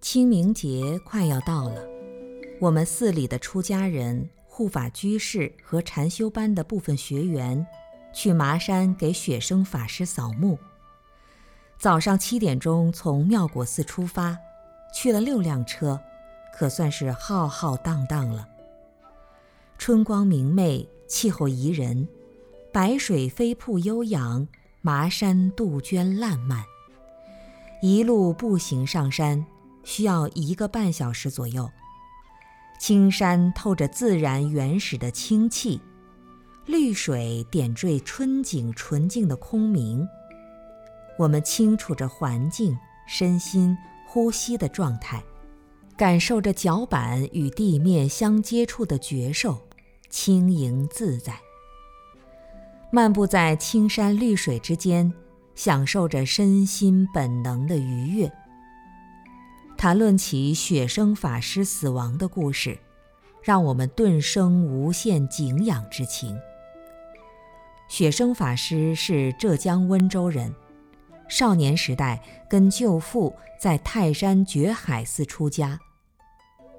清明节快要到了，我们寺里的出家人、护法居士和禅修班的部分学员，去麻山给雪生法师扫墓。早上七点钟从妙果寺出发，去了六辆车，可算是浩浩荡荡了。春光明媚，气候宜人，白水飞瀑悠扬，麻山杜鹃烂漫。一路步行上山。需要一个半小时左右。青山透着自然原始的清气，绿水点缀春景纯净的空明。我们清楚着环境、身心、呼吸的状态，感受着脚板与地面相接触的觉受，轻盈自在。漫步在青山绿水之间，享受着身心本能的愉悦。谈论起雪生法师死亡的故事，让我们顿生无限敬仰之情。雪生法师是浙江温州人，少年时代跟舅父在泰山觉海寺出家，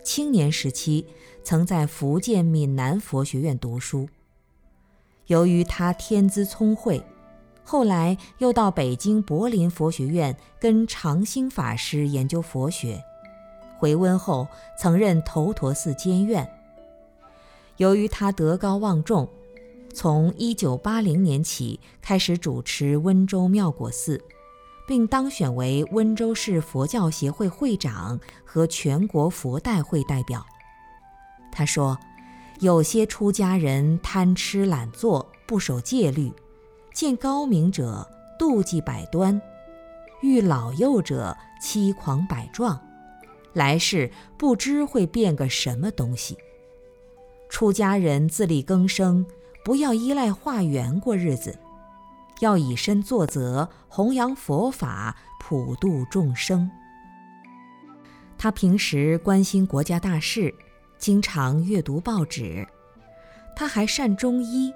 青年时期曾在福建闽南佛学院读书。由于他天资聪慧，后来又到北京柏林佛学院跟长兴法师研究佛学，回温后曾任头陀寺监院。由于他德高望重，从1980年起开始主持温州妙果寺，并当选为温州市佛教协会会长和全国佛代会代表。他说：“有些出家人贪吃懒做，不守戒律。”见高明者妒忌百端，遇老幼者欺狂百状，来世不知会变个什么东西。出家人自力更生，不要依赖化缘过日子，要以身作则，弘扬佛法，普度众生。他平时关心国家大事，经常阅读报纸，他还善中医。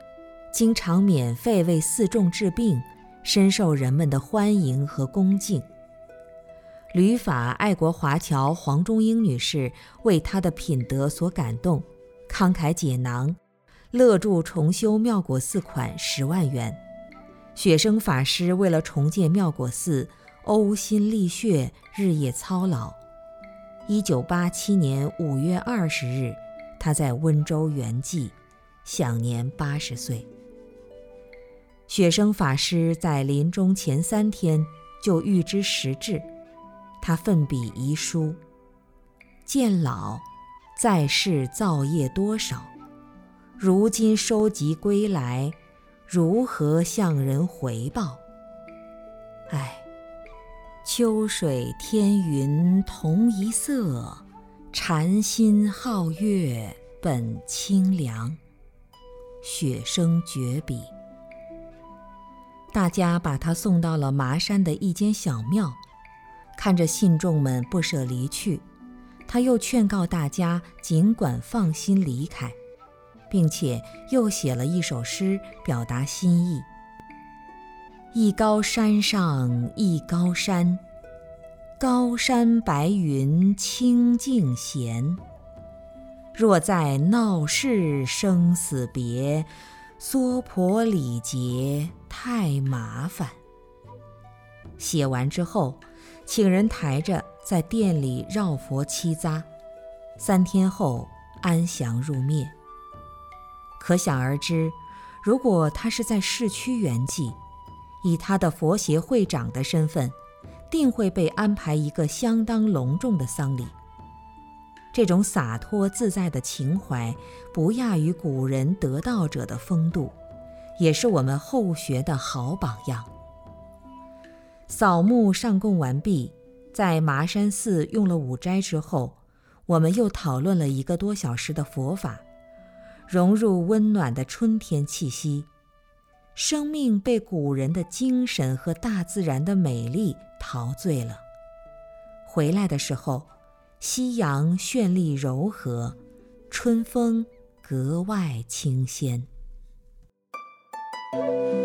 经常免费为寺众治病，深受人们的欢迎和恭敬。旅法爱国华侨黄中英女士为他的品德所感动，慷慨解囊，乐助重修妙果寺款十万元。雪生法师为了重建妙果寺，呕心沥血，日夜操劳。一九八七年五月二十日，他在温州圆寂，享年八十岁。雪生法师在临终前三天就预知时至，他奋笔遗书：“见老，在世造业多少？如今收集归来，如何向人回报？唉，秋水天云同一色，禅心皓月本清凉。”雪生绝笔。大家把他送到了麻山的一间小庙，看着信众们不舍离去，他又劝告大家尽管放心离开，并且又写了一首诗表达心意：一高山上一高山，高山白云清净闲。若在闹市生死别。娑婆礼节太麻烦。写完之后，请人抬着在店里绕佛七匝，三天后安详入灭。可想而知，如果他是在市区圆寂，以他的佛协会长的身份，定会被安排一个相当隆重的丧礼。这种洒脱自在的情怀，不亚于古人得道者的风度，也是我们后学的好榜样。扫墓上供完毕，在麻山寺用了午斋之后，我们又讨论了一个多小时的佛法，融入温暖的春天气息。生命被古人的精神和大自然的美丽陶醉了。回来的时候，夕阳绚丽柔和，春风格外清鲜。thank you